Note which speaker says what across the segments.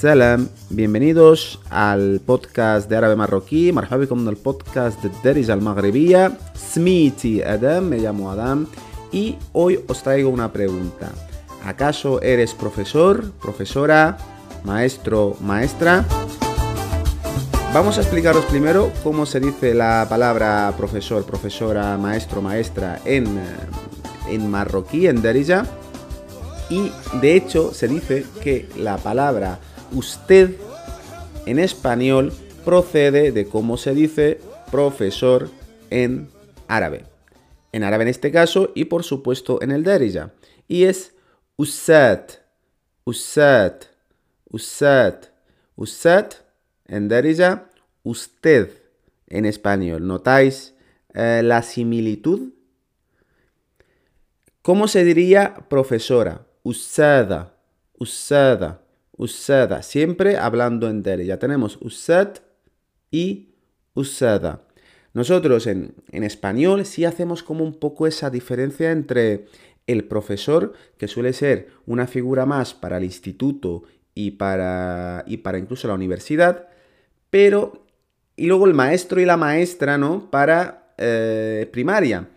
Speaker 1: Salam, bienvenidos al podcast de árabe marroquí, marhabikum el podcast de Deris al Maghrebía, Smiti Adam, me llamo Adam y hoy os traigo una pregunta. ¿Acaso eres profesor, profesora, maestro, maestra? Vamos a explicaros primero cómo se dice la palabra profesor, profesora, maestro, maestra en, en marroquí, en Derija. Y de hecho se dice que la palabra usted en español procede de cómo se dice profesor en árabe. En árabe en este caso y por supuesto en el Derija. Y es usad, usad, usad, usad en Derija, usted en español. ¿Notáis eh, la similitud? ¿Cómo se diría profesora? Usada, usada, usada. Siempre hablando en Ya Tenemos usad y usada. Nosotros en, en español sí hacemos como un poco esa diferencia entre el profesor, que suele ser una figura más para el instituto y para, y para incluso la universidad, pero... Y luego el maestro y la maestra, ¿no? Para eh, primaria.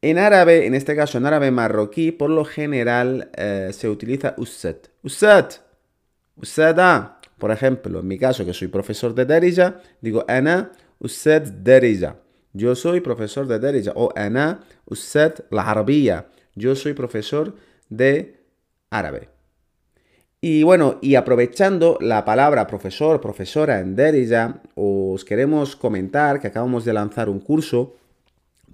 Speaker 1: En árabe, en este caso en árabe marroquí, por lo general eh, se utiliza usad. Usad. Usada. Por ejemplo, en mi caso, que soy profesor de Derija, digo ana usad Derija. Yo soy profesor de Derija. O ana usad la arabía. Yo soy profesor de árabe. Y bueno, y aprovechando la palabra profesor, profesora en Derija, os queremos comentar que acabamos de lanzar un curso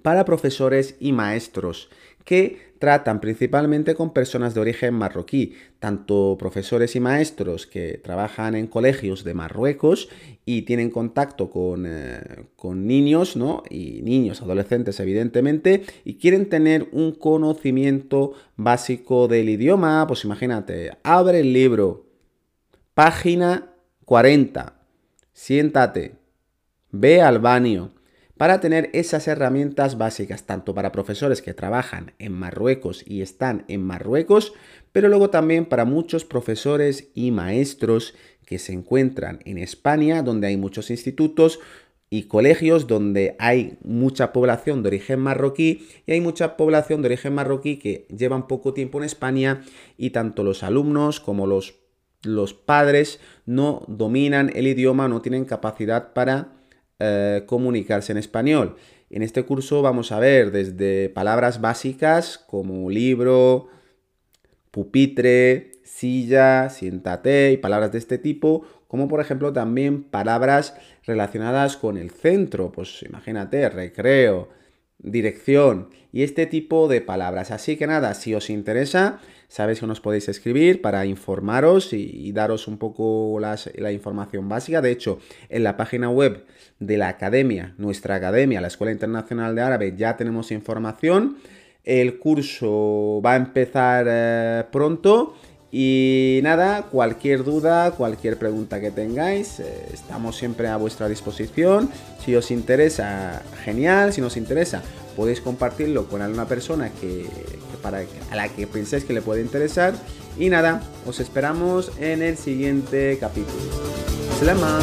Speaker 1: para profesores y maestros que tratan principalmente con personas de origen marroquí, tanto profesores y maestros que trabajan en colegios de Marruecos y tienen contacto con, eh, con, niños, ¿no? Y niños, adolescentes, evidentemente, y quieren tener un conocimiento básico del idioma. Pues imagínate, abre el libro, página 40, siéntate, ve al baño para tener esas herramientas básicas, tanto para profesores que trabajan en Marruecos y están en Marruecos, pero luego también para muchos profesores y maestros que se encuentran en España, donde hay muchos institutos y colegios donde hay mucha población de origen marroquí y hay mucha población de origen marroquí que llevan poco tiempo en España y tanto los alumnos como los, los padres no dominan el idioma, no tienen capacidad para eh, comunicarse en español. En este curso vamos a ver desde palabras básicas como libro, pupitre, silla, siéntate y palabras de este tipo, como por ejemplo también palabras relacionadas con el centro, pues imagínate, recreo, dirección y este tipo de palabras. Así que nada, si os interesa, sabéis que nos podéis escribir para informaros y, daros un poco la información básica. De hecho, en la página web de la academia, nuestra academia, la Escuela Internacional de Árabe, ya tenemos información. El curso va a empezar eh, pronto y nada, cualquier duda, cualquier pregunta que tengáis, eh, estamos siempre a vuestra disposición. Si os interesa, genial. Si nos interesa, podéis compartirlo con alguna persona que, para, a la que penséis que le puede interesar. Y nada, os esperamos en el siguiente capítulo. ¡Salama!